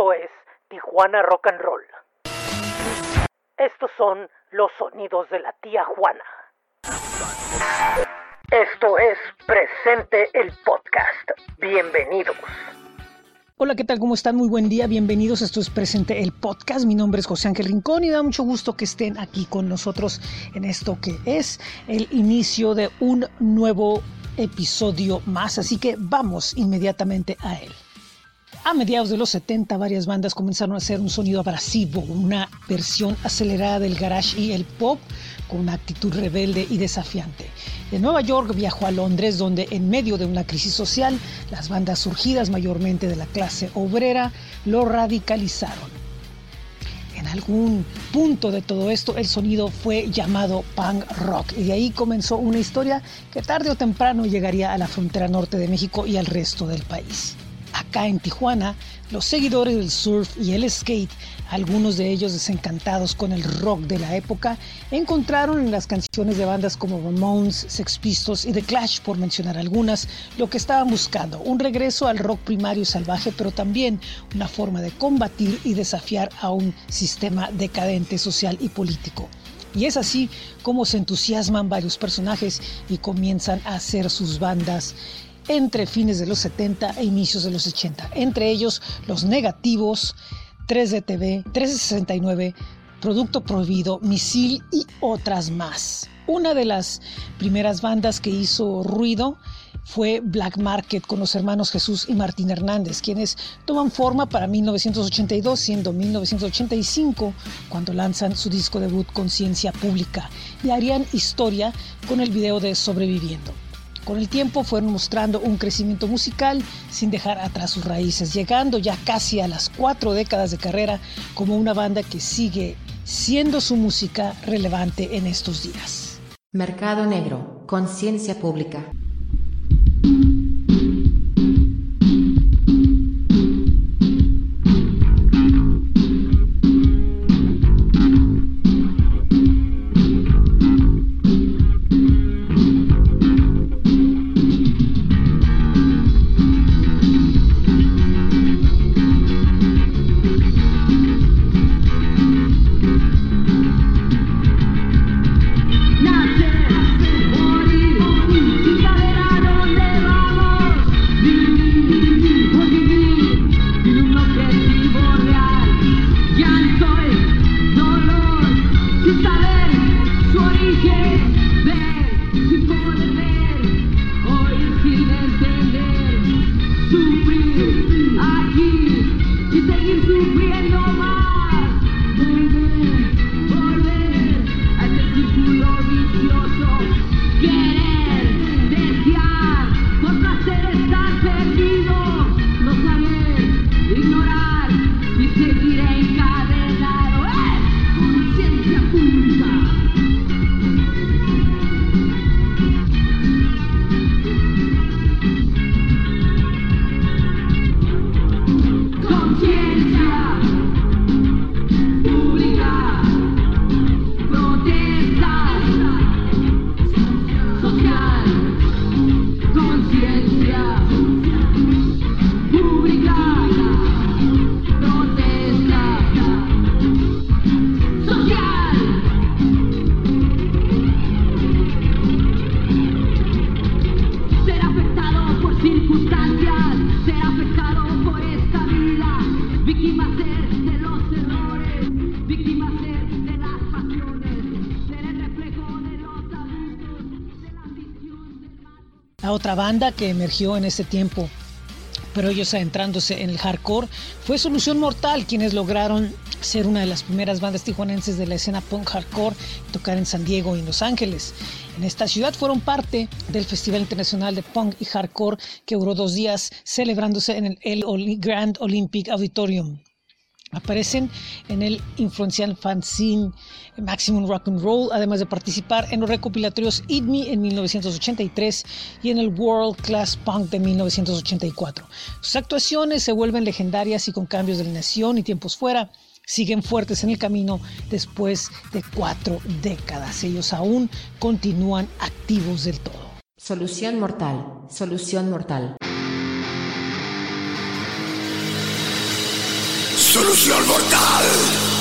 Esto es Tijuana Rock and Roll. Estos son los sonidos de la tía Juana. Esto es Presente el Podcast. Bienvenidos. Hola, ¿qué tal? ¿Cómo están? Muy buen día, bienvenidos. Esto es Presente el Podcast. Mi nombre es José Ángel Rincón y da mucho gusto que estén aquí con nosotros en esto que es el inicio de un nuevo episodio más. Así que vamos inmediatamente a él. A mediados de los 70 varias bandas comenzaron a hacer un sonido abrasivo, una versión acelerada del garage y el pop con una actitud rebelde y desafiante. De Nueva York viajó a Londres donde en medio de una crisis social las bandas surgidas mayormente de la clase obrera lo radicalizaron. En algún punto de todo esto el sonido fue llamado punk rock y de ahí comenzó una historia que tarde o temprano llegaría a la frontera norte de México y al resto del país. Acá en Tijuana, los seguidores del surf y el skate, algunos de ellos desencantados con el rock de la época, encontraron en las canciones de bandas como Ramones, Sex Pistols y The Clash, por mencionar algunas, lo que estaban buscando, un regreso al rock primario salvaje, pero también una forma de combatir y desafiar a un sistema decadente social y político. Y es así como se entusiasman varios personajes y comienzan a hacer sus bandas entre fines de los 70 e inicios de los 80, entre ellos Los Negativos, 3DTV, 369, Producto Prohibido, Misil y otras más. Una de las primeras bandas que hizo ruido fue Black Market con los hermanos Jesús y Martín Hernández, quienes toman forma para 1982, siendo 1985 cuando lanzan su disco debut Conciencia Pública y harían historia con el video de Sobreviviendo. Con el tiempo fueron mostrando un crecimiento musical sin dejar atrás sus raíces, llegando ya casi a las cuatro décadas de carrera como una banda que sigue siendo su música relevante en estos días. Mercado Negro, Conciencia Pública. Que emergió en ese tiempo, pero ellos adentrándose en el hardcore, fue Solución Mortal, quienes lograron ser una de las primeras bandas tijuanenses de la escena punk hardcore y tocar en San Diego y en Los Ángeles. En esta ciudad fueron parte del Festival Internacional de Punk y Hardcore que duró dos días celebrándose en el Grand Olympic Auditorium. Aparecen en el influencial fanzine Maximum Rock and Roll, además de participar en los recopilatorios Eat Me en 1983 y en el World Class Punk de 1984. Sus actuaciones se vuelven legendarias y con cambios de alineación y tiempos fuera siguen fuertes en el camino después de cuatro décadas. Ellos aún continúan activos del todo. Solución mortal, solución mortal. Solución mortal.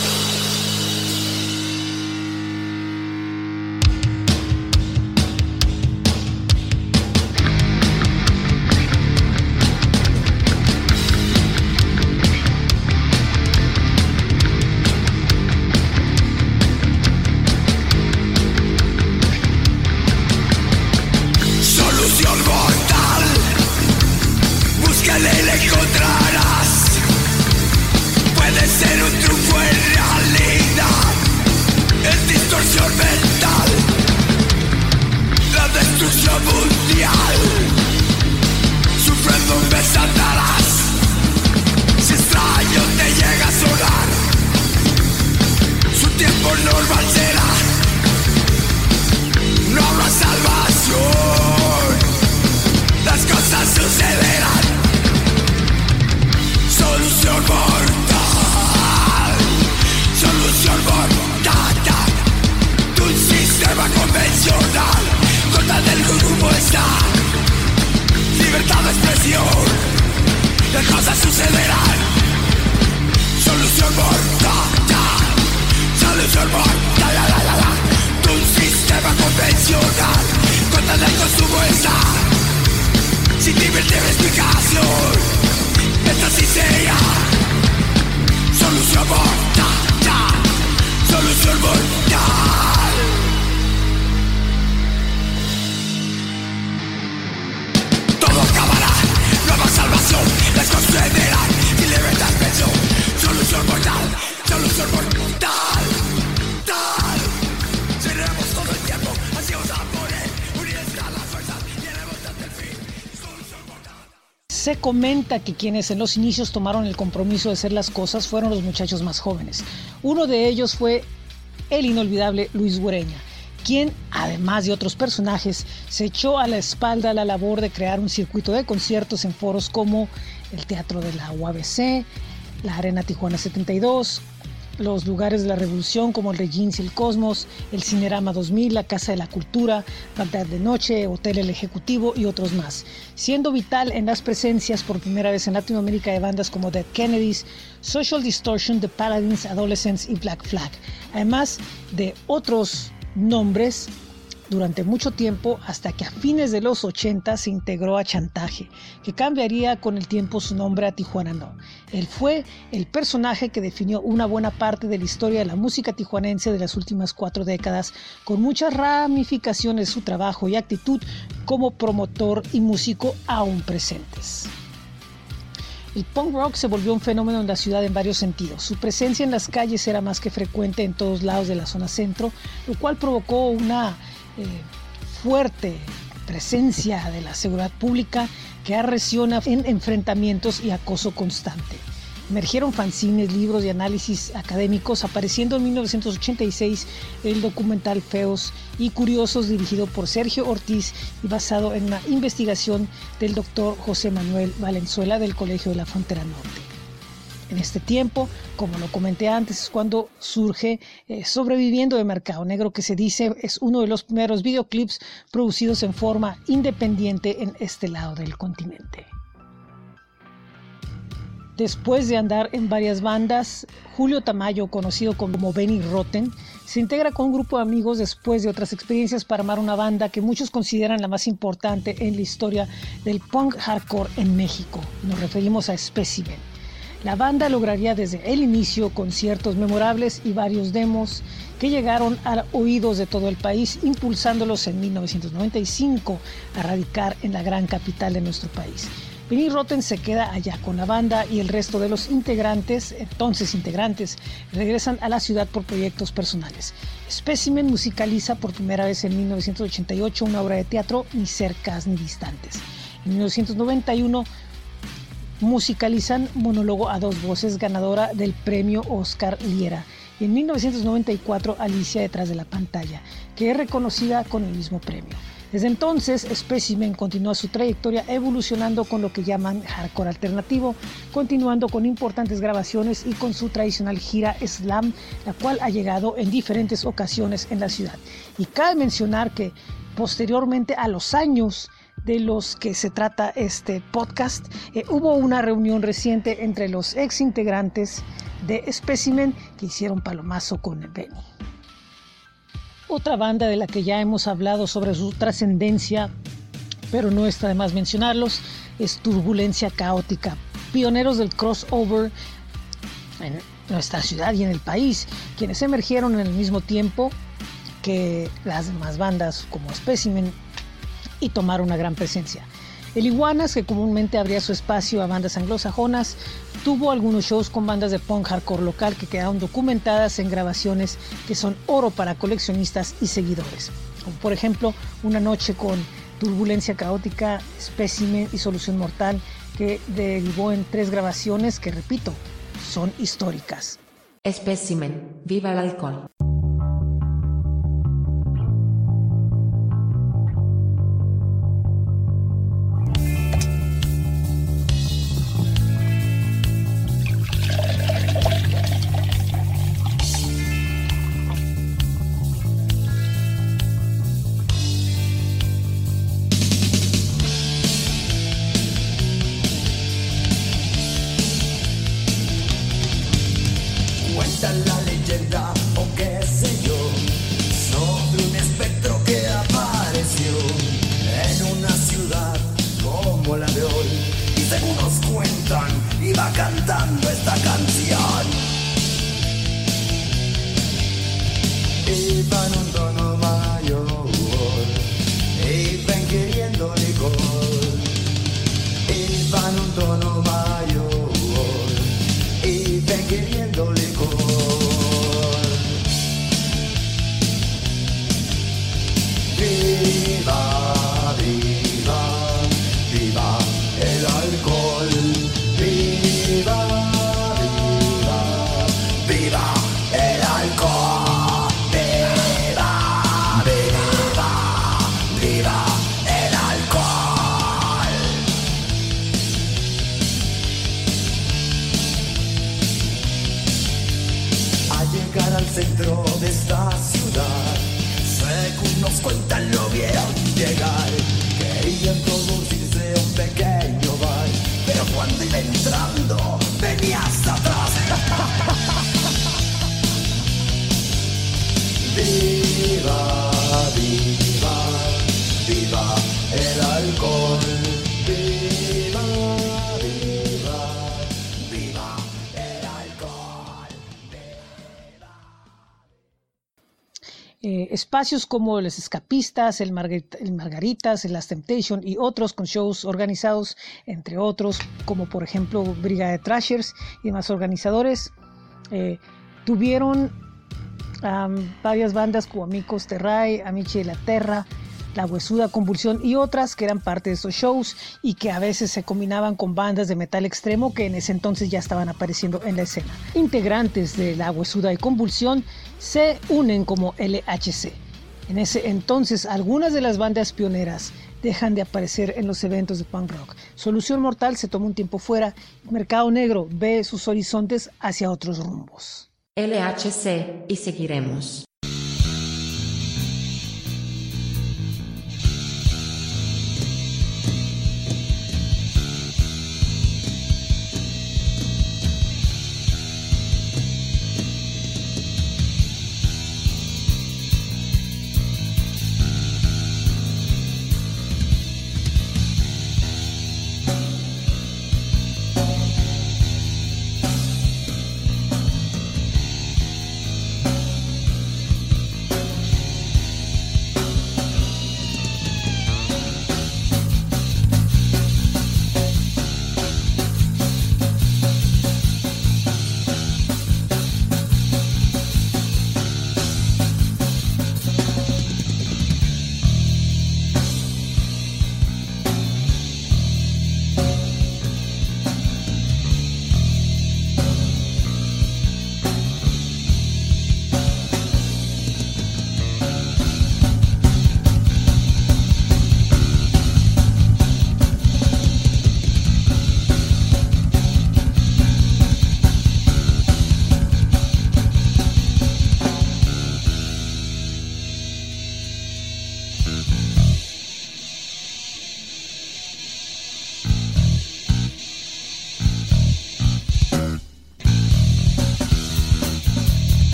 Se comenta que quienes en los inicios tomaron el compromiso de hacer las cosas fueron los muchachos más jóvenes. Uno de ellos fue el inolvidable Luis Guereña, quien, además de otros personajes, se echó a la espalda la labor de crear un circuito de conciertos en foros como el Teatro de la UABC, la Arena Tijuana 72, los lugares de la revolución como el Regins y el Cosmos, el Cinerama 2000, la Casa de la Cultura, Pantalla de Noche, Hotel El Ejecutivo y otros más, siendo vital en las presencias por primera vez en Latinoamérica de bandas como Dead Kennedys, Social Distortion, The Paladins, Adolescents y Black Flag, además de otros nombres durante mucho tiempo hasta que a fines de los 80 se integró a Chantaje, que cambiaría con el tiempo su nombre a Tijuana No. Él fue el personaje que definió una buena parte de la historia de la música tijuanense de las últimas cuatro décadas, con muchas ramificaciones de su trabajo y actitud como promotor y músico aún presentes. El punk rock se volvió un fenómeno en la ciudad en varios sentidos. Su presencia en las calles era más que frecuente en todos lados de la zona centro, lo cual provocó una fuerte presencia de la seguridad pública que arreciona en enfrentamientos y acoso constante. Emergieron fanzines, libros y análisis académicos, apareciendo en 1986 el documental Feos y Curiosos dirigido por Sergio Ortiz y basado en una investigación del doctor José Manuel Valenzuela del Colegio de la Frontera Norte. En este tiempo, como lo comenté antes, es cuando surge eh, Sobreviviendo de Mercado Negro, que se dice es uno de los primeros videoclips producidos en forma independiente en este lado del continente. Después de andar en varias bandas, Julio Tamayo, conocido como Benny Rotten, se integra con un grupo de amigos después de otras experiencias para armar una banda que muchos consideran la más importante en la historia del punk hardcore en México. Nos referimos a Specimen. La banda lograría desde el inicio conciertos memorables y varios demos que llegaron a oídos de todo el país, impulsándolos en 1995 a radicar en la gran capital de nuestro país. Benny Rotten se queda allá con la banda y el resto de los integrantes, entonces integrantes, regresan a la ciudad por proyectos personales. Specimen musicaliza por primera vez en 1988 una obra de teatro Ni cercas ni distantes. En 1991 musicalizan Monólogo a dos voces ganadora del premio Oscar Liera. Y en 1994 Alicia detrás de la pantalla, que es reconocida con el mismo premio. Desde entonces, Specimen continúa su trayectoria evolucionando con lo que llaman hardcore alternativo, continuando con importantes grabaciones y con su tradicional gira Slam, la cual ha llegado en diferentes ocasiones en la ciudad. Y cabe mencionar que posteriormente a los años de los que se trata este podcast. Eh, hubo una reunión reciente entre los ex integrantes de Specimen que hicieron palomazo con Benny. Otra banda de la que ya hemos hablado sobre su trascendencia, pero no está de más mencionarlos, es Turbulencia Caótica, pioneros del crossover en nuestra ciudad y en el país, quienes emergieron en el mismo tiempo que las demás bandas como Specimen y tomaron una gran presencia. El Iguanas, que comúnmente abría su espacio a bandas anglosajonas, tuvo algunos shows con bandas de punk hardcore local que quedaron documentadas en grabaciones que son oro para coleccionistas y seguidores. Como por ejemplo, una noche con Turbulencia Caótica, Specimen y Solución Mortal, que derivó en tres grabaciones que, repito, son históricas. Espécimen, viva el alcohol. Tono espacios como los Escapistas, el, Margarita- el Margaritas, el Last Temptation y otros con shows organizados, entre otros, como por ejemplo Brigada de Trashers y demás organizadores, eh, tuvieron am, varias bandas como Amicos Terrae, Amici de la Terra, La Huesuda Convulsión y otras que eran parte de estos shows y que a veces se combinaban con bandas de metal extremo que en ese entonces ya estaban apareciendo en la escena. Integrantes de La Huesuda y Convulsión se unen como LHC. En ese entonces algunas de las bandas pioneras dejan de aparecer en los eventos de punk rock. Solución Mortal se toma un tiempo fuera, Mercado Negro ve sus horizontes hacia otros rumbos. LHC, y seguiremos.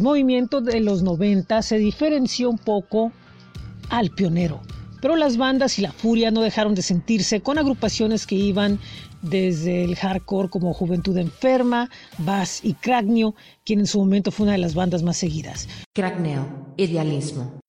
El movimiento de los 90 se diferenció un poco al pionero, pero las bandas y la furia no dejaron de sentirse con agrupaciones que iban desde el hardcore como Juventud Enferma, Bass y Cracnio, quien en su momento fue una de las bandas más seguidas. Cracneo, idealismo.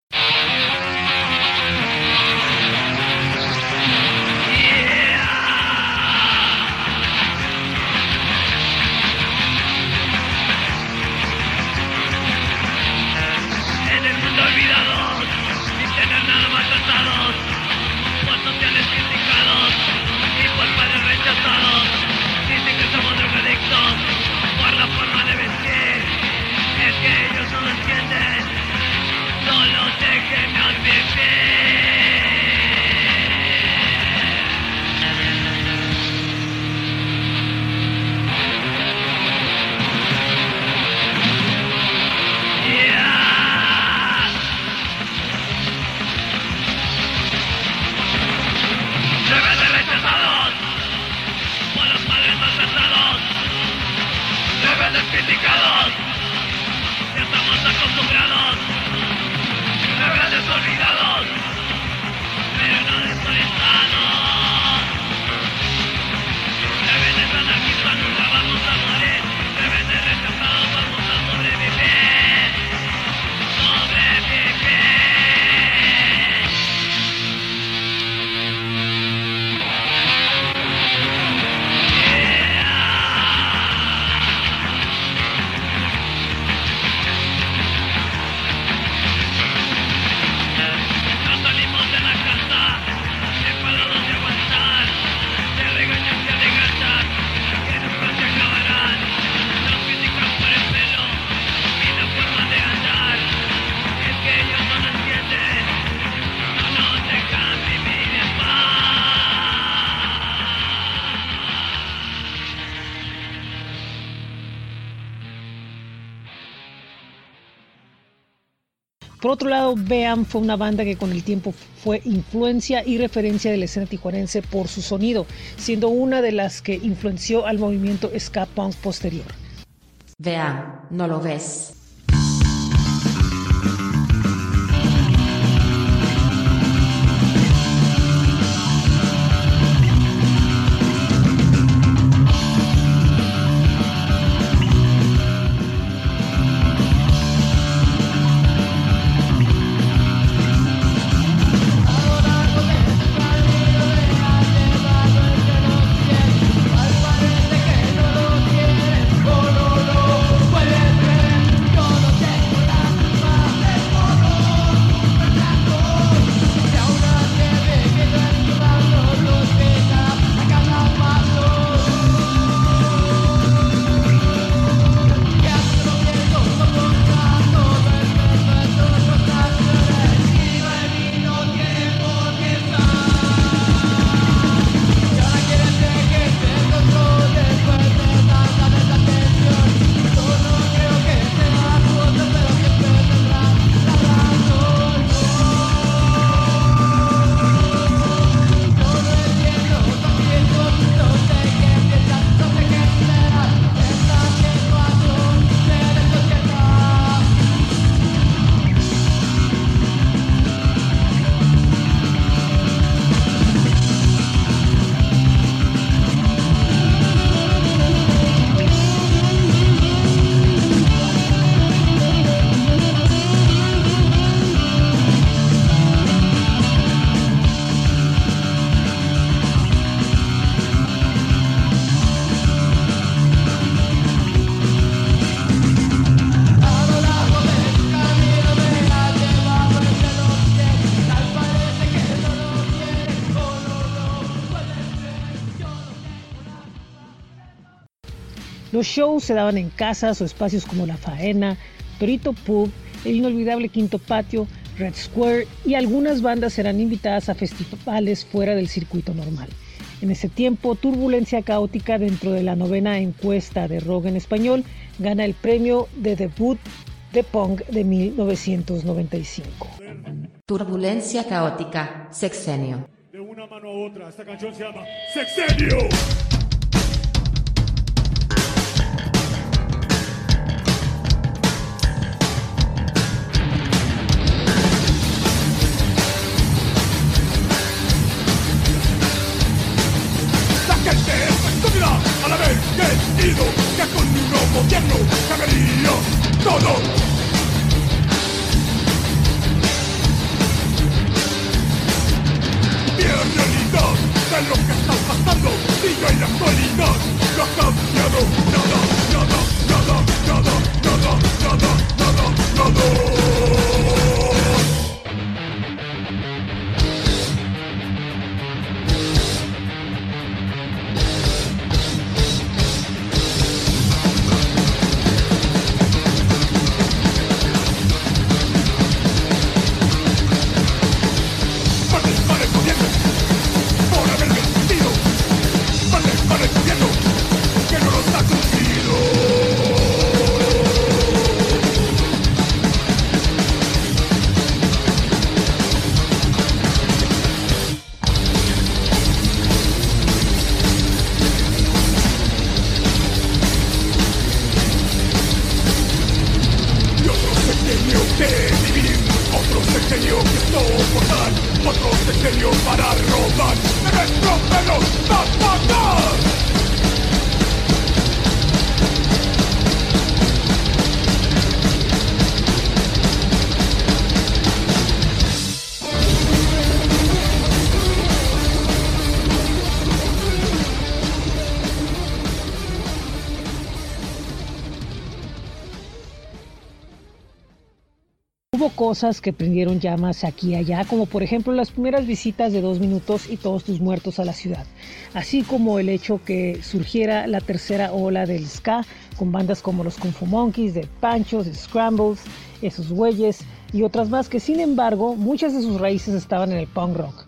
Fue una banda que con el tiempo fue influencia y referencia de la escena tijuanense por su sonido, siendo una de las que influenció al movimiento ska punk posterior. Vean, no lo ves. Los shows se daban en casas o espacios como La Faena, Torito Pub, el inolvidable Quinto Patio, Red Square y algunas bandas eran invitadas a festivales fuera del circuito normal. En ese tiempo, Turbulencia Caótica dentro de la novena encuesta de rock en español gana el premio de debut de punk de 1995. Turbulencia caótica, sexenio. De una mano a otra, esta canción se llama Sexenio. Querido que con un nuevo gobierno cambiaría todo. Y realidad de lo que cosas que prendieron llamas aquí y allá, como por ejemplo las primeras visitas de dos minutos y todos tus muertos a la ciudad, así como el hecho que surgiera la tercera ola del ska con bandas como los Kung Fu Monkeys, de Panchos, de Scrambles, esos güeyes y otras más que sin embargo muchas de sus raíces estaban en el punk rock.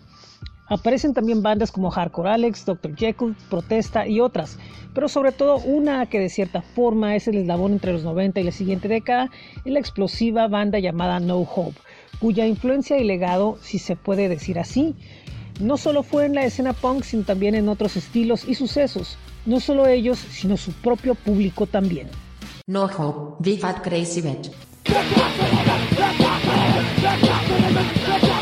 Aparecen también bandas como Hardcore Alex, Dr. Jekyll, Protesta y otras, pero sobre todo una que de cierta forma es el eslabón entre los 90 y la siguiente década, es la explosiva banda llamada No Hope, cuya influencia y legado, si se puede decir así, no solo fue en la escena punk, sino también en otros estilos y sucesos, no solo ellos, sino su propio público también. No hope, vivat crazy bitch.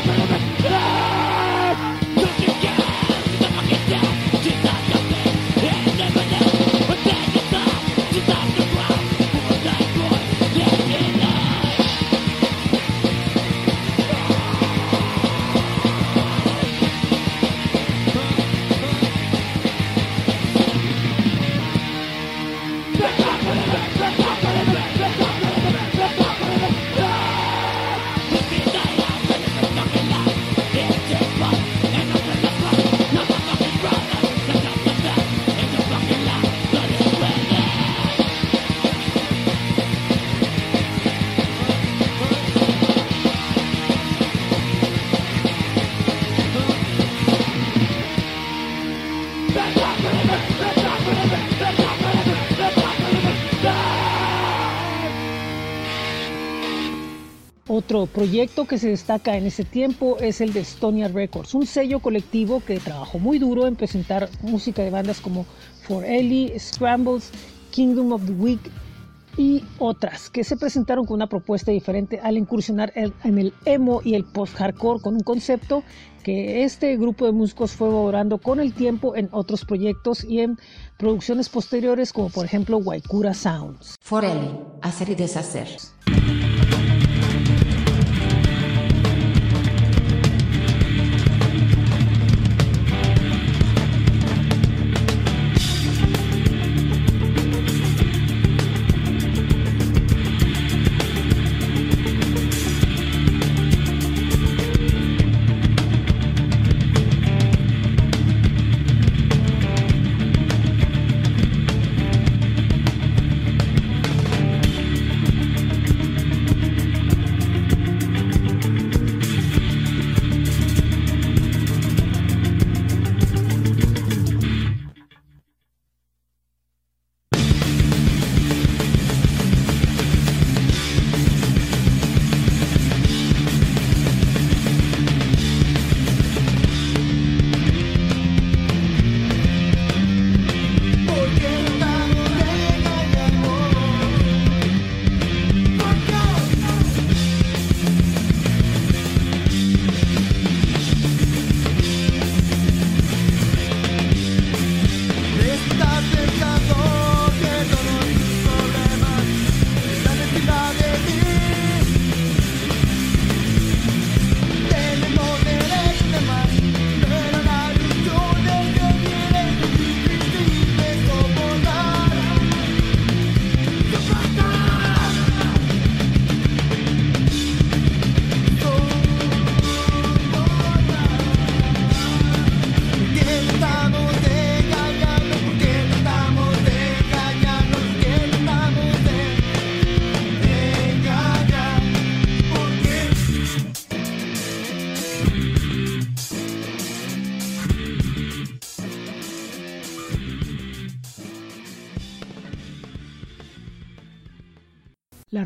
Otro proyecto que se destaca en ese tiempo es el de Estonia Records, un sello colectivo que trabajó muy duro en presentar música de bandas como For Ellie, Scrambles, Kingdom of the Week y otras que se presentaron con una propuesta diferente al incursionar en el emo y el post-hardcore con un concepto que este grupo de músicos fue valorando con el tiempo en otros proyectos y en producciones posteriores como por ejemplo Waikura Sounds. Forelli, hacer y deshacer.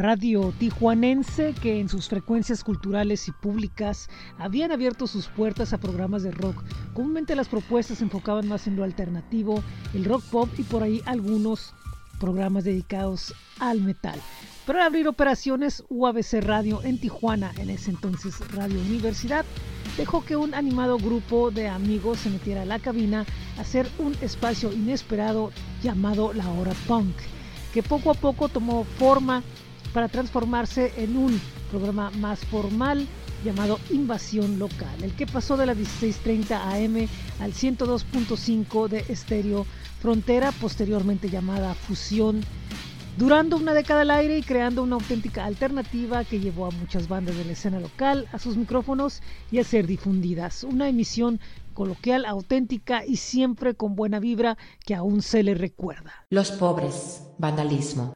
Radio tijuanense, que en sus frecuencias culturales y públicas habían abierto sus puertas a programas de rock. Comúnmente las propuestas se enfocaban más en lo alternativo, el rock pop y por ahí algunos programas dedicados al metal. Pero al abrir operaciones, UABC Radio en Tijuana, en ese entonces Radio Universidad, dejó que un animado grupo de amigos se metiera a la cabina a hacer un espacio inesperado llamado La Hora Punk, que poco a poco tomó forma para transformarse en un programa más formal llamado Invasión Local, el que pasó de las 16.30 am al 102.5 de estéreo Frontera, posteriormente llamada Fusión, durando una década al aire y creando una auténtica alternativa que llevó a muchas bandas de la escena local a sus micrófonos y a ser difundidas. Una emisión coloquial, auténtica y siempre con buena vibra que aún se le recuerda. Los pobres. Vandalismo.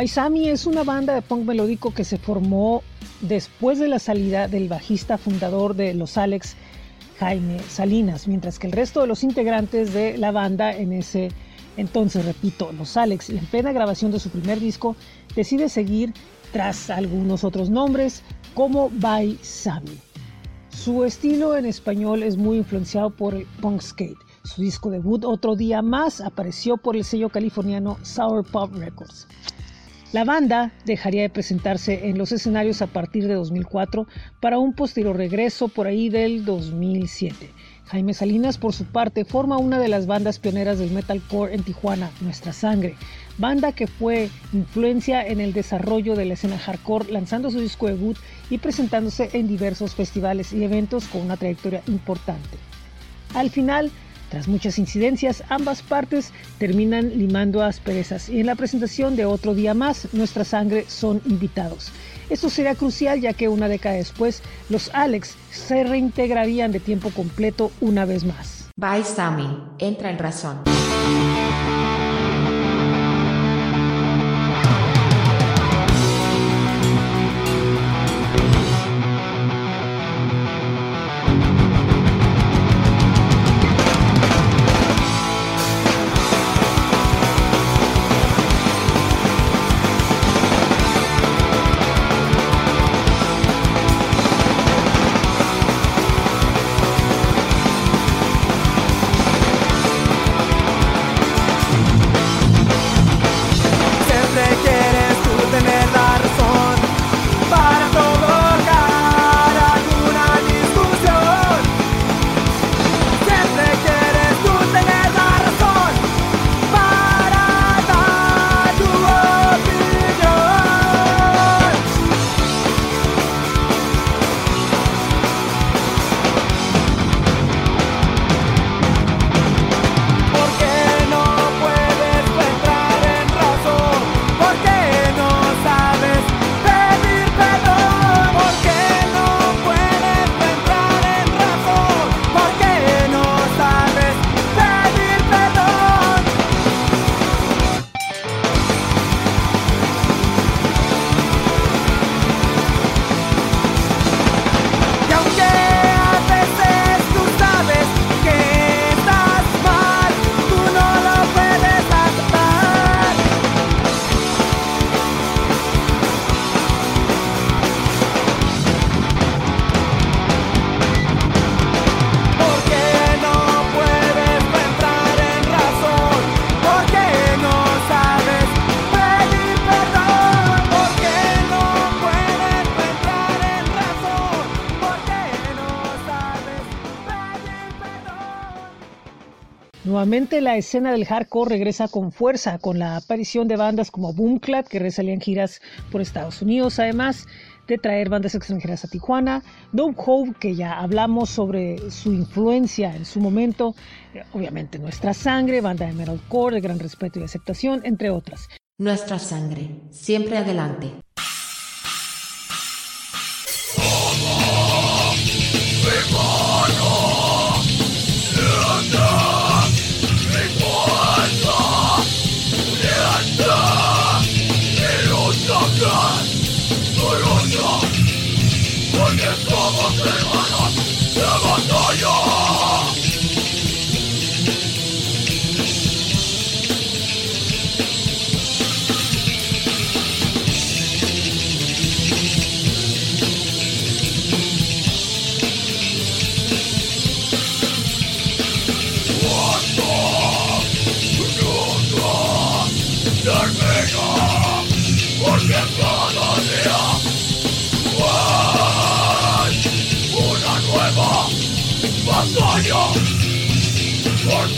Baisami es una banda de punk melódico que se formó después de la salida del bajista fundador de Los Alex, Jaime Salinas, mientras que el resto de los integrantes de la banda en ese entonces, repito, Los Alex, en plena grabación de su primer disco, decide seguir tras algunos otros nombres como Baisami. Su estilo en español es muy influenciado por el punk skate. Su disco debut, Otro Día Más, apareció por el sello californiano Sour Pop Records. La banda dejaría de presentarse en los escenarios a partir de 2004 para un posterior regreso por ahí del 2007. Jaime Salinas, por su parte, forma una de las bandas pioneras del metalcore en Tijuana, Nuestra Sangre, banda que fue influencia en el desarrollo de la escena hardcore, lanzando su disco debut y presentándose en diversos festivales y eventos con una trayectoria importante. Al final, tras muchas incidencias, ambas partes terminan limando asperezas y en la presentación de Otro Día Más, Nuestra Sangre son invitados. Esto será crucial ya que una década después, los Alex se reintegrarían de tiempo completo una vez más. Bye Sammy, entra en razón. Nuevamente la escena del hardcore regresa con fuerza con la aparición de bandas como Boomclap que resalían giras por Estados Unidos, además de traer bandas extranjeras a Tijuana, Dope Hope que ya hablamos sobre su influencia en su momento, eh, obviamente Nuestra Sangre, banda de metalcore de gran respeto y aceptación, entre otras. Nuestra sangre, siempre adelante.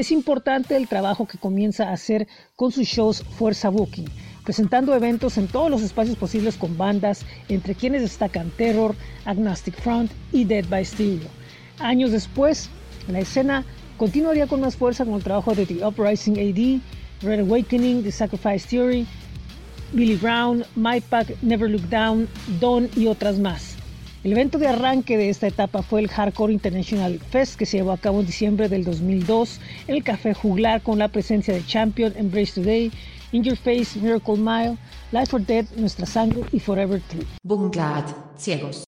Es importante el trabajo que comienza a hacer con sus shows Fuerza Booking, presentando eventos en todos los espacios posibles con bandas, entre quienes destacan Terror, Agnostic Front y Dead by Stereo. Años después, la escena continuaría con más fuerza con el trabajo de The Uprising AD, Red Awakening, The Sacrifice Theory, Billy Brown, My Pack, Never Look Down, Dawn y otras más. El evento de arranque de esta etapa fue el Hardcore International Fest que se llevó a cabo en diciembre del 2002 en el Café Juglar con la presencia de Champion, Embrace Today, In Your Face, Miracle Mile, Life or Dead, Nuestra Sangre y Forever True. Bunglad, ciegos.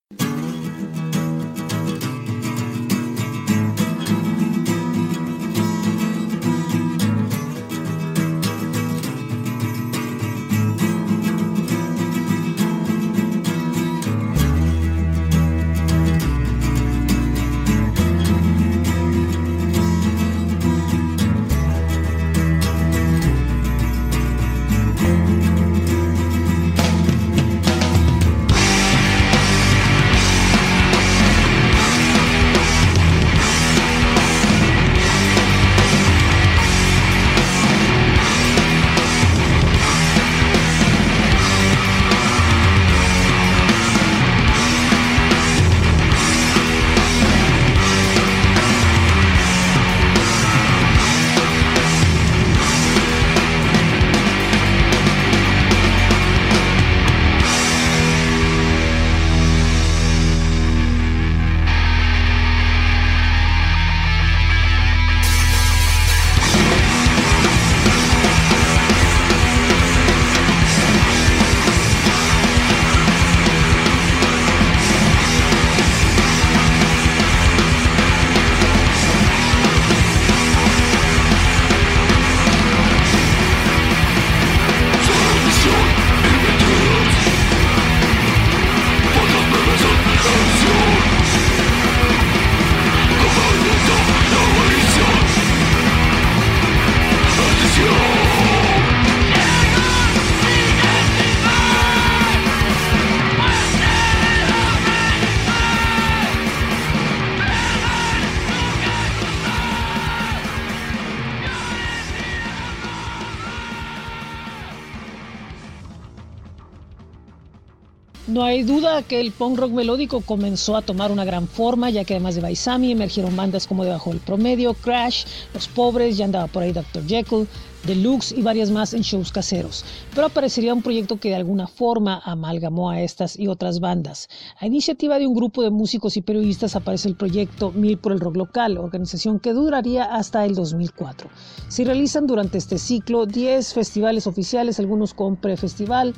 Hay duda que el punk rock melódico comenzó a tomar una gran forma, ya que además de Baisami emergieron bandas como Debajo del Promedio, Crash, Los Pobres, ya andaba por ahí Dr. Jekyll, Deluxe y varias más en shows caseros. Pero aparecería un proyecto que de alguna forma amalgamó a estas y otras bandas. A iniciativa de un grupo de músicos y periodistas aparece el proyecto Mil por el Rock Local, organización que duraría hasta el 2004. Se realizan durante este ciclo 10 festivales oficiales, algunos con prefestival,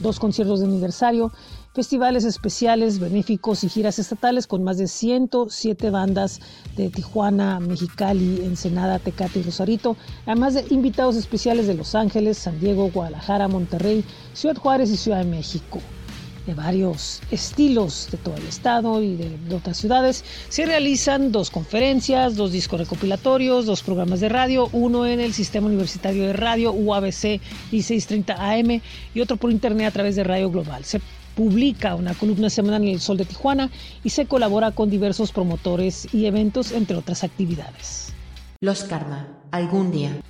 dos conciertos de aniversario, festivales especiales, benéficos y giras estatales con más de 107 bandas de Tijuana, Mexicali, Ensenada, Tecate y Rosarito, además de invitados especiales de Los Ángeles, San Diego, Guadalajara, Monterrey, Ciudad Juárez y Ciudad de México. De varios estilos de todo el estado y de, otras ciudades, se realizan dos conferencias, dos discos recopilatorios, dos programas de radio, uno en el Sistema Universitario de Radio UABC 1630 AM y otro por internet a través de Radio Global. Se publica una columna semanal en El Sol de Tijuana y se colabora con diversos promotores y eventos, entre otras actividades. Los Karma, algún día.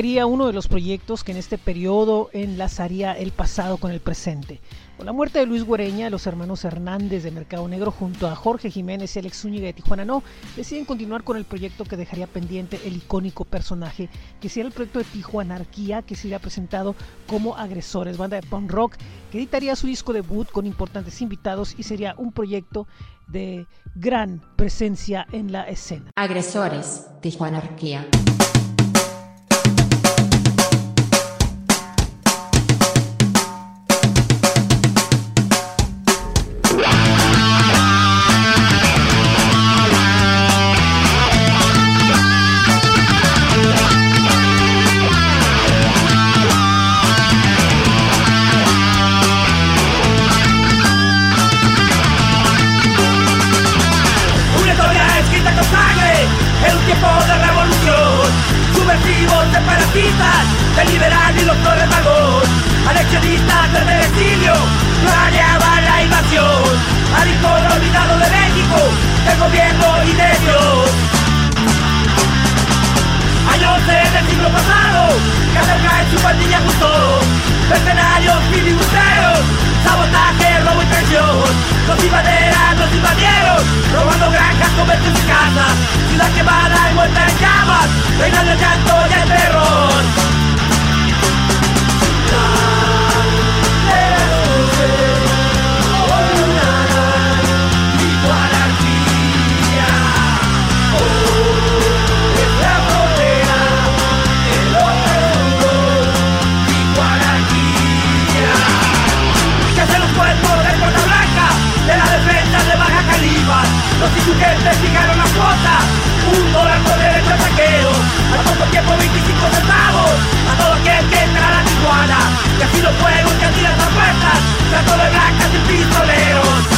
Emergería uno de los proyectos que en este periodo enlazaría el pasado con el presente. Con la muerte de Luis Guereña, los hermanos Hernández de Mercado Negro junto a Jorge Jiménez y Alex Zúñiga de Tijuana No deciden continuar con el proyecto que dejaría pendiente el icónico personaje que sería el proyecto de Tijuanarquía que sería presentado como Agresores, banda de punk rock que editaría su disco debut con importantes invitados y sería un proyecto de gran presencia en la escena. Agresores, Tijuanarquía. Y casas. Ciudad quemada y muerta en llamas, reinando el llanto y el terror. insurgentes fijaron la cuota. Un dólar por derecho al saqueo. Al poco tiempo 25 centavos. A todo aquel que entra a la tiguana. Que así los fuegos que tiran las puertas. Trató de blancas y pistoleros.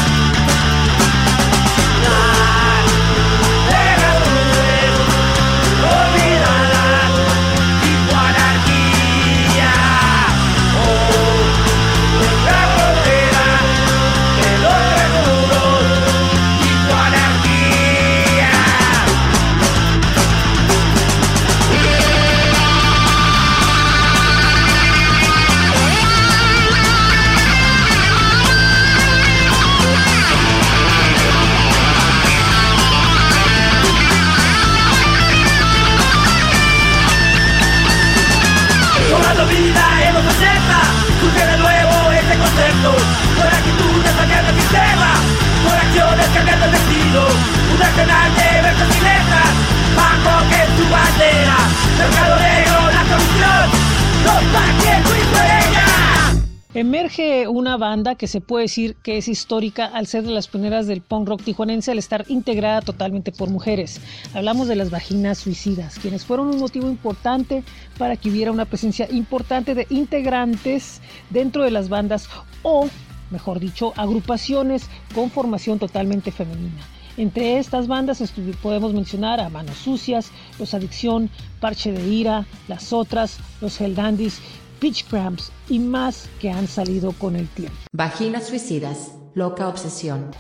Emerge una banda que se puede decir que es histórica al ser de las pioneras del punk rock tijuanense al estar integrada totalmente por mujeres. Hablamos de las vaginas suicidas, quienes fueron un motivo importante para que hubiera una presencia importante de integrantes dentro de las bandas o, mejor dicho, agrupaciones con formación totalmente femenina. Entre estas bandas podemos mencionar a Manos Sucias, Los Adicción, Parche de Ira, Las Otras, Los Helldandies, Pitch Cramps y más que han salido con el tiempo. Vaginas suicidas, loca obsesión.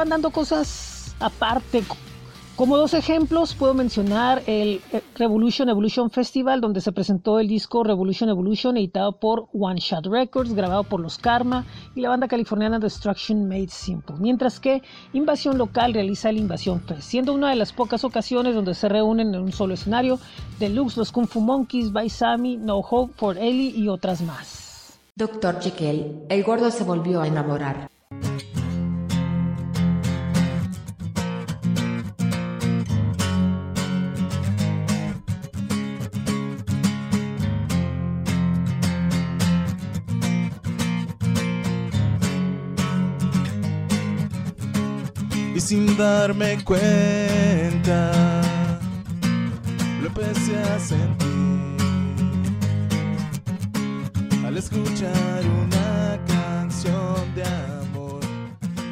Estaban dando cosas aparte. Como dos ejemplos puedo mencionar el eh, Revolution Evolution Festival donde se presentó el disco Revolution Evolution editado por One Shot Records, grabado por los Karma y la banda californiana Destruction Made Simple. Mientras que Invasión Local realiza el Invasión Fest, siendo una de las pocas ocasiones donde se reúnen en un solo escenario Deluxe, los Kung Fu Monkeys, By Sammy, No Hope for Ellie y otras más. Doctor Jekyll, el gordo se volvió a enamorar. Sin darme cuenta. Lo empecé a sentir al escuchar una canción de amor.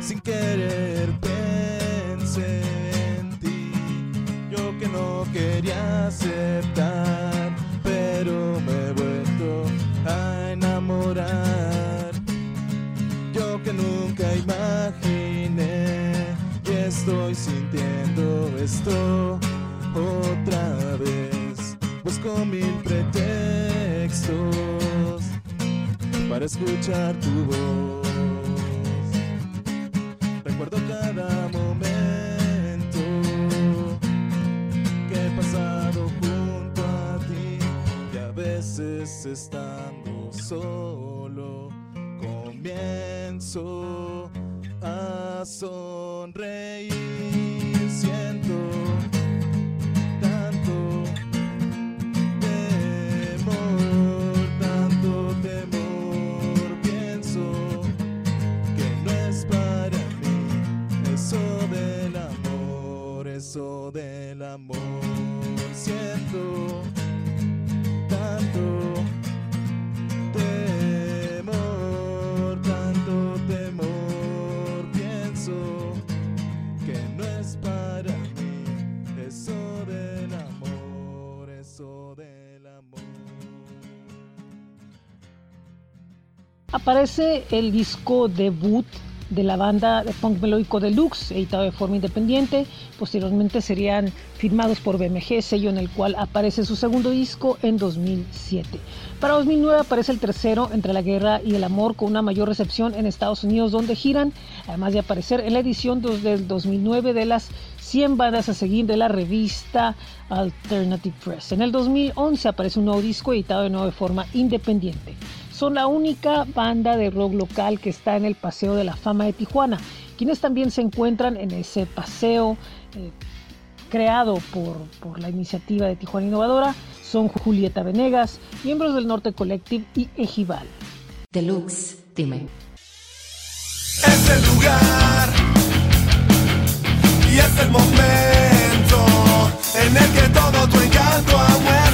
Sin querer pensé en ti yo que no quería aceptar estoy sintiendo esto otra vez. Busco mil pretextos para escuchar tu voz. Recuerdo cada momento que he pasado junto a ti y a veces estando solo comienzo a sonreír. Siento tanto temor, tanto temor. Pienso que no es para mí eso del amor, eso del amor. Siento tanto Aparece el disco debut de la banda de punk melódico Deluxe, editado de forma independiente. Posteriormente serían firmados por BMG, sello en el cual aparece su segundo disco en 2007. Para 2009 aparece el tercero, Entre la Guerra y el Amor, con una mayor recepción en Estados Unidos, donde giran, además de aparecer en la edición del 2009 de las 100 bandas a seguir de la revista Alternative Press. En el 2011 aparece un nuevo disco editado de nuevo de forma independiente son la única banda de rock local que está en el Paseo de la Fama de Tijuana, quienes también se encuentran en ese paseo eh, creado por, por, la iniciativa de Tijuana Innovadora son Julieta Venegas, miembros del Norte Collective y Ejival. Deluxe, dime. Es el lugar y es el momento en el que todo tu encanto ha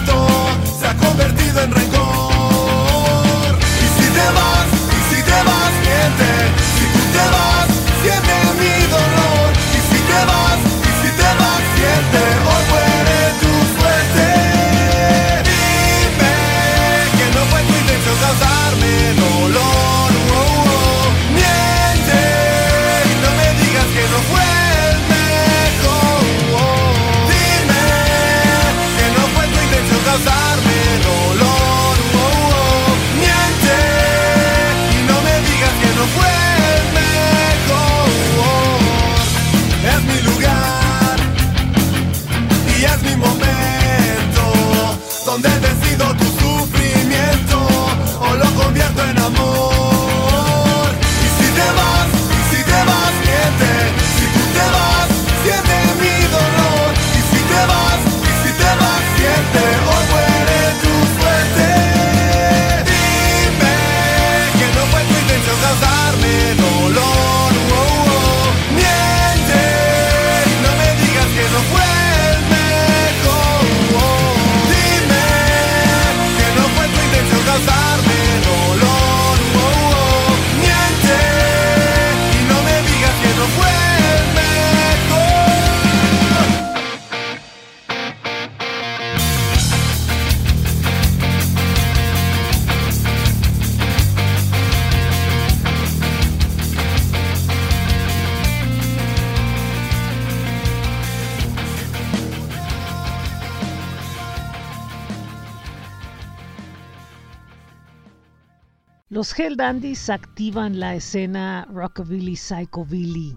Los Hell Dandies activan la escena rockabilly psychobilly,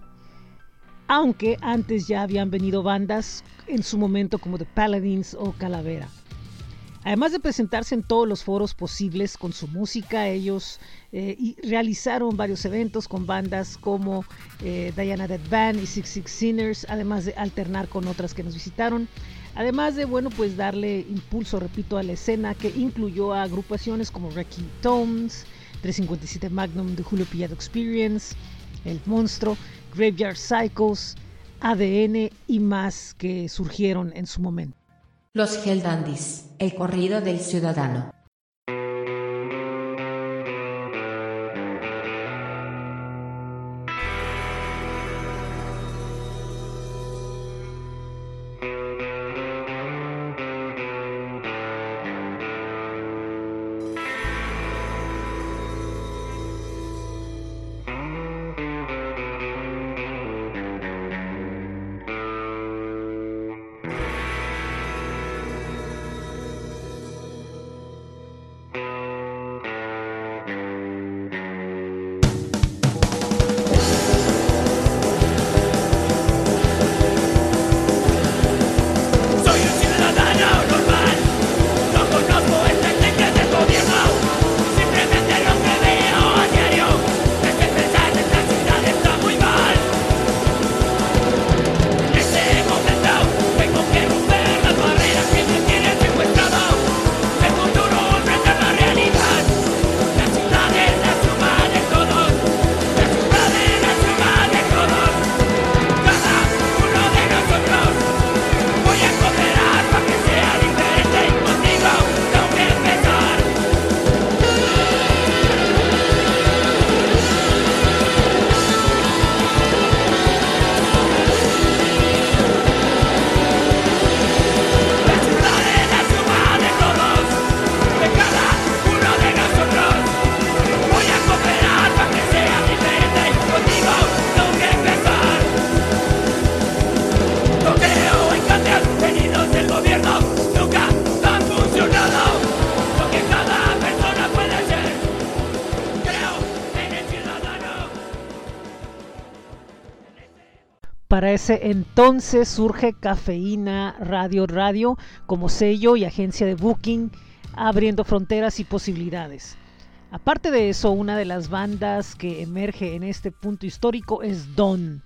aunque antes ya habían venido bandas en su momento como The Paladins o Calavera. Además de presentarse en todos los foros posibles con su música, ellos eh, realizaron varios eventos con bandas como eh, Diana Dead Band y Six Six Sinners, además de alternar con otras que nos visitaron. Además de, bueno, pues darle impulso, repito, a la escena que incluyó a agrupaciones como Wrecking Tones, 357 Magnum de Julio Pillado Experience, El Monstruo, Graveyard Cycles, ADN y más que surgieron en su momento. Los Hell Dandies, el corrido del ciudadano. Para ese entonces surge Cafeína Radio Radio como sello y agencia de booking, abriendo fronteras y posibilidades. Aparte de eso, una de las bandas que emerge en este punto histórico es Don,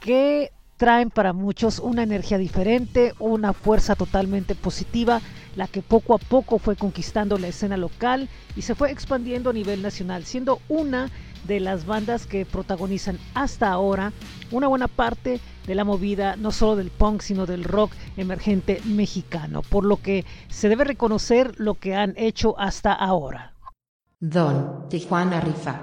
que traen para muchos una energía diferente, una fuerza totalmente positiva, la que poco a poco fue conquistando la escena local y se fue expandiendo a nivel nacional, siendo una de las bandas que protagonizan hasta ahora una buena parte de la movida no solo del punk sino del rock emergente mexicano, por lo que se debe reconocer lo que han hecho hasta ahora. Don, Tijuana Rifa.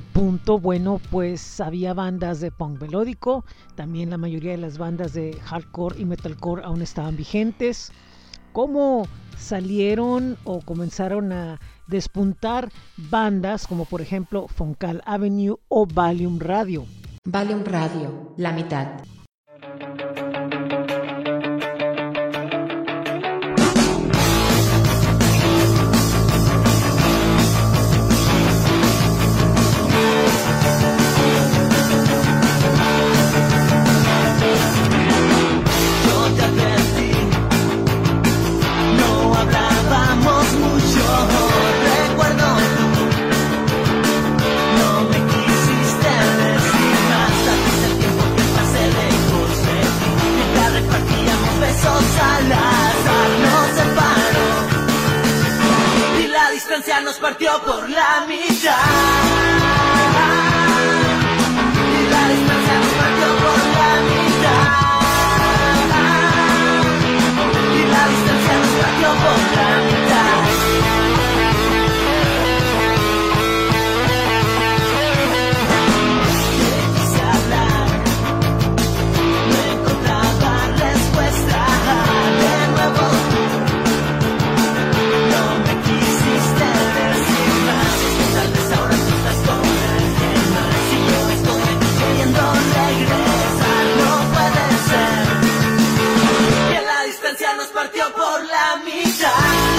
Punto, bueno, pues había bandas de punk melódico, también la mayoría de las bandas de hardcore y metalcore aún estaban vigentes. ¿Cómo salieron o comenzaron a despuntar bandas como por ejemplo Foncal Avenue o Valium Radio? Valium Radio, la mitad. Distancia nos partió por la mitad. partió por la mitad.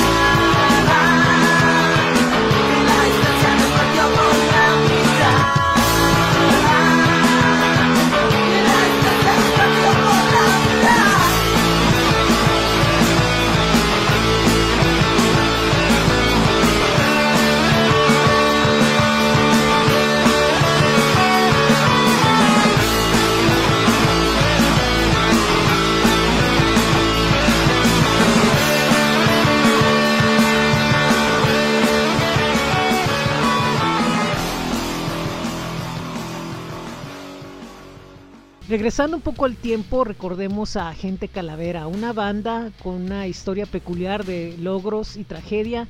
Regresando un poco al tiempo, recordemos a Agente Calavera, una banda con una historia peculiar de logros y tragedia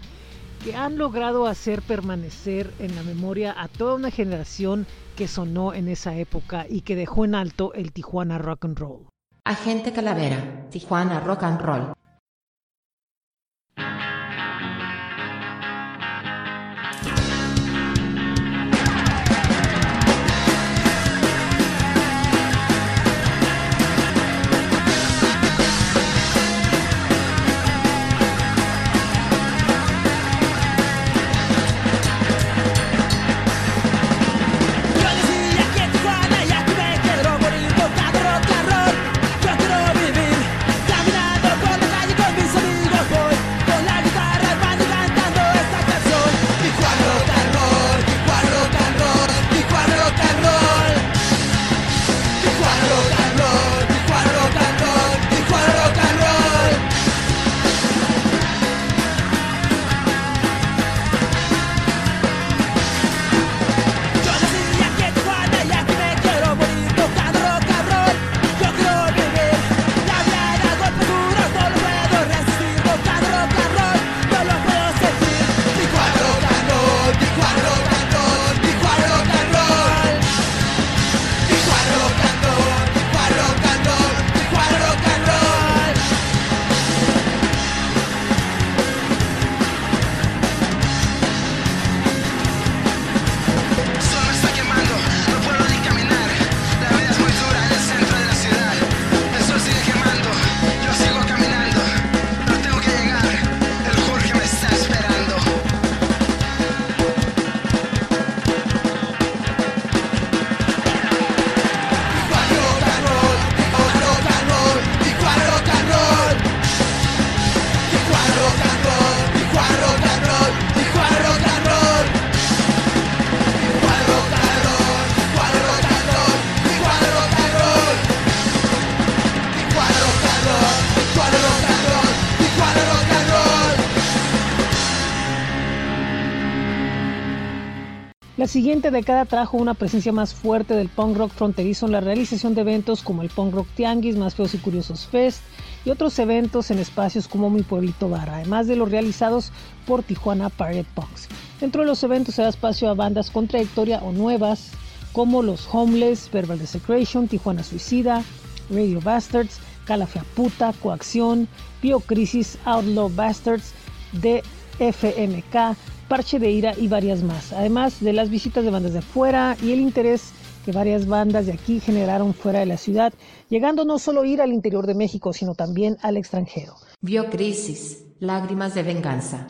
que han logrado hacer permanecer en la memoria a toda una generación que sonó en esa época y que dejó en alto el Tijuana Rock and Roll. Agente Calavera, Tijuana Rock and Roll. Siguiente década trajo una presencia más fuerte del punk rock fronterizo en la realización de eventos como el Punk Rock Tianguis, Más Feos y Curiosos Fest y otros eventos en espacios como Mi Pueblito Bar, además de los realizados por Tijuana Pirate Punks. Dentro de los eventos se da espacio a bandas con trayectoria o nuevas como los Homeless, Verbal Desecration, Tijuana Suicida, Radio Bastards, Calafia Puta, Coacción, Biocrisis, Outlaw Bastards, DFMK, Parche de Ira y varias más, además de las visitas de bandas de afuera y el interés que varias bandas de aquí generaron fuera de la ciudad, llegando no solo a ir al interior de México, sino también al extranjero. Biocrisis, lágrimas de venganza.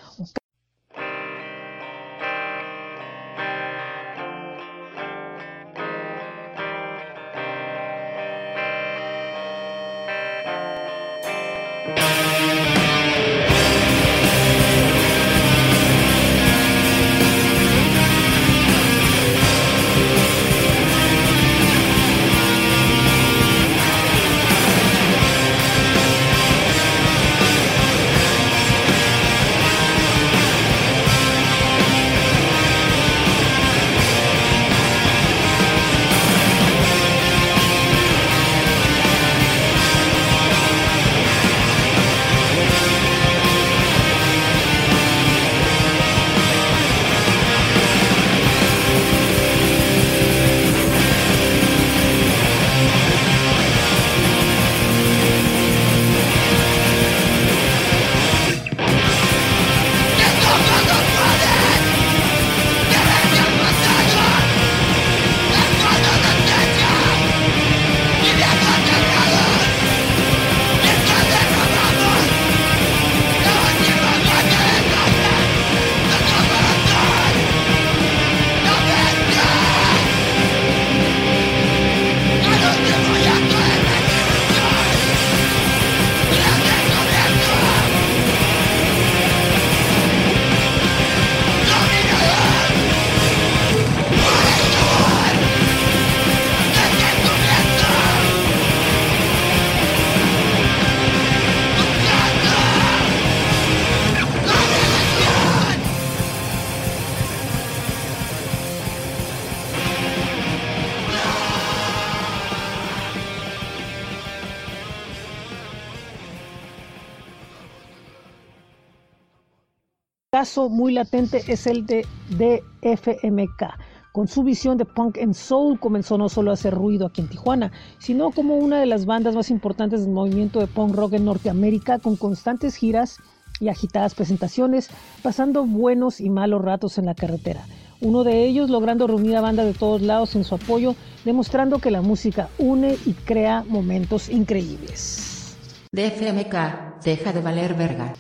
Muy latente es el de DFMK. Con su visión de punk and soul comenzó no solo a hacer ruido aquí en Tijuana, sino como una de las bandas más importantes del movimiento de punk rock en Norteamérica con constantes giras y agitadas presentaciones, pasando buenos y malos ratos en la carretera. Uno de ellos logrando reunir a bandas de todos lados en su apoyo, demostrando que la música une y crea momentos increíbles. DFMK, deja de valer verga.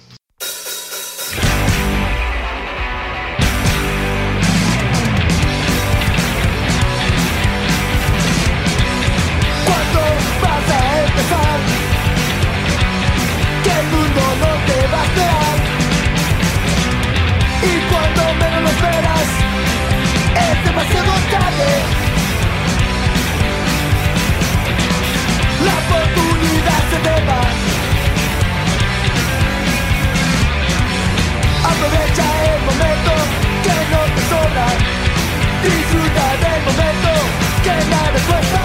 Disfruta del momento que nada cuesta.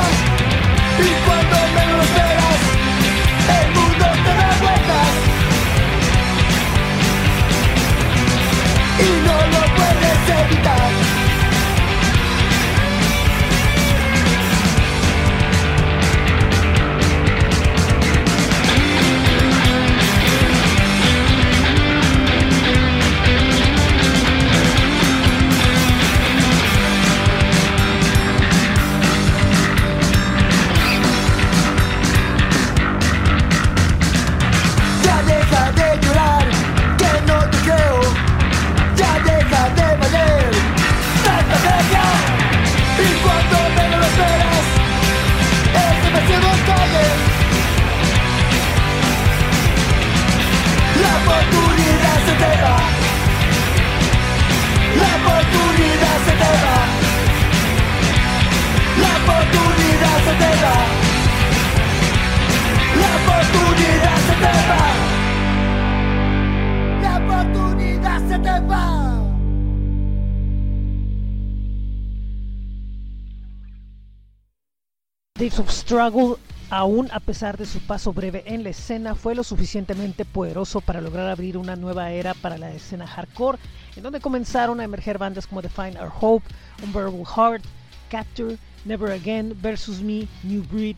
Struggle, aún a pesar de su paso breve en la escena, fue lo suficientemente poderoso para lograr abrir una nueva era para la escena hardcore, en donde comenzaron a emerger bandas como Define Our Hope, Unbearable Heart, Capture, Never Again, Versus Me, New Breed,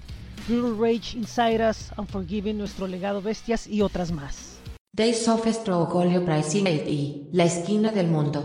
Brutal Rage, Inside Us, Unforgiven, Nuestro Legado Bestias y otras más. Days of Struggle Pricing y La esquina del mundo.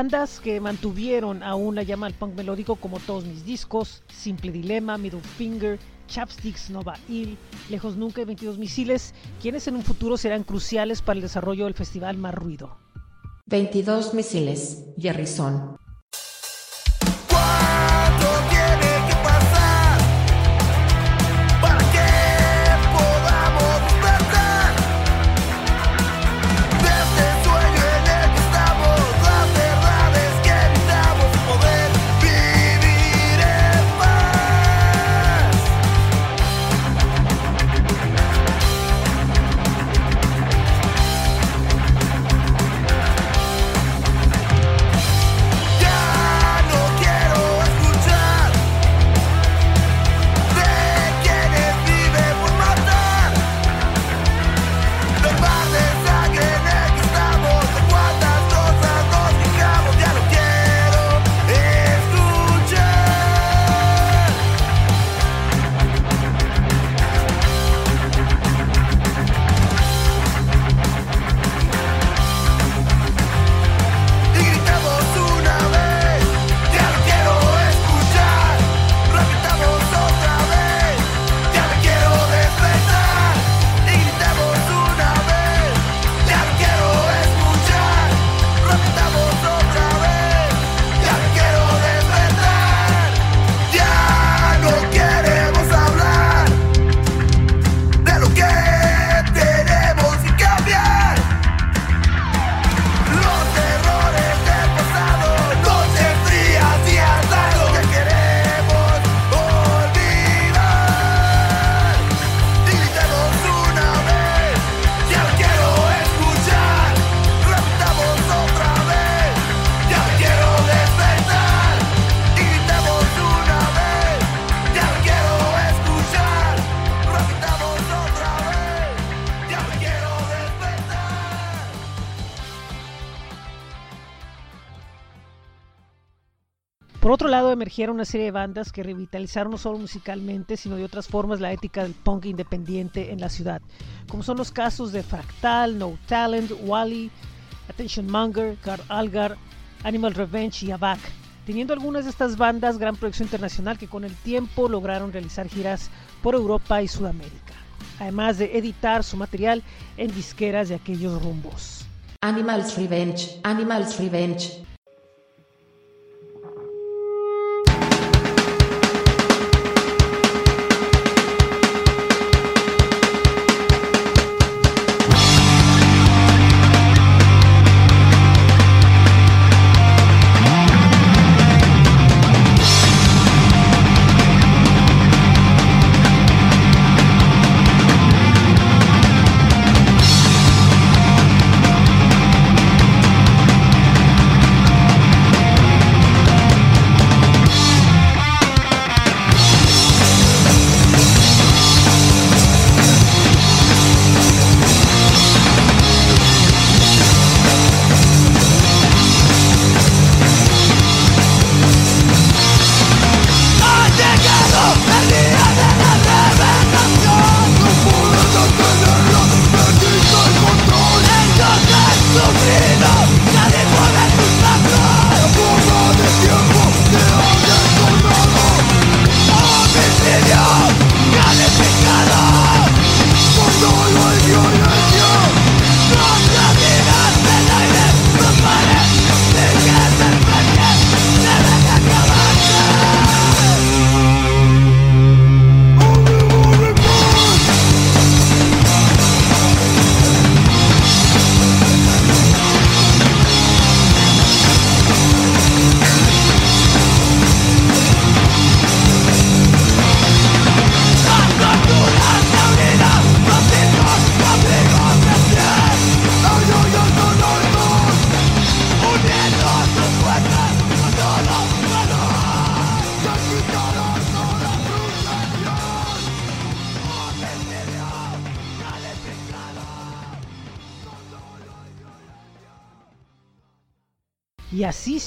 bandas que mantuvieron aún la llama al punk melódico como todos mis discos, Simple Dilema, Middle Finger, Chapsticks, Nova Ill, Lejos Nunca y 22 Misiles, quienes en un futuro serán cruciales para el desarrollo del festival Más Ruido. 22 misiles. ¿Cuánto emergieron una serie de bandas que revitalizaron no solo musicalmente, sino de otras formas la ética del punk independiente en la ciudad, como son los casos de Fractal, No Talent, Wally, Attention Monger, Gar Algar, Animal Revenge y Abac, teniendo algunas de estas bandas gran proyección internacional que con el tiempo lograron realizar giras por Europa y Sudamérica, además de editar su material en disqueras de aquellos rumbos. Animals Revenge, Animals Revenge.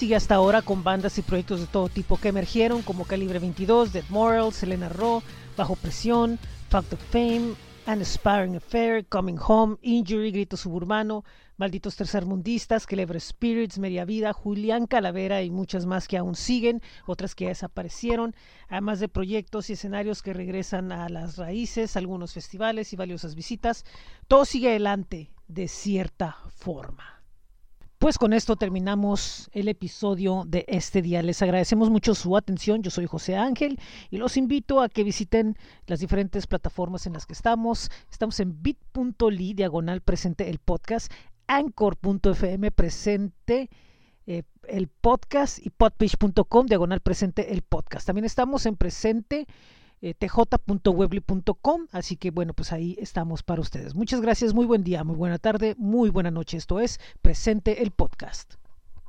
Sigue hasta ahora con bandas y proyectos de todo tipo que emergieron como Calibre 22, Dead Moral, Selena Raw, Bajo Presión, Fact of Fame, An Aspiring Affair, Coming Home, Injury, Grito Suburbano, Malditos Tercermundistas, Clever Spirits, Media Vida, Julián Calavera y muchas más que aún siguen, otras que desaparecieron, además de proyectos y escenarios que regresan a las raíces, algunos festivales y valiosas visitas. Todo sigue adelante de cierta forma. Pues con esto terminamos el episodio de este día. Les agradecemos mucho su atención. Yo soy José Ángel y los invito a que visiten las diferentes plataformas en las que estamos. Estamos en bit.ly diagonal presente el podcast, anchor.fm presente eh, el podcast y podpage.com diagonal presente el podcast. También estamos en presente eh, tj.webly.com, así que bueno, pues ahí estamos para ustedes. Muchas gracias, muy buen día, muy buena tarde, muy buena noche. Esto es Presente el Podcast.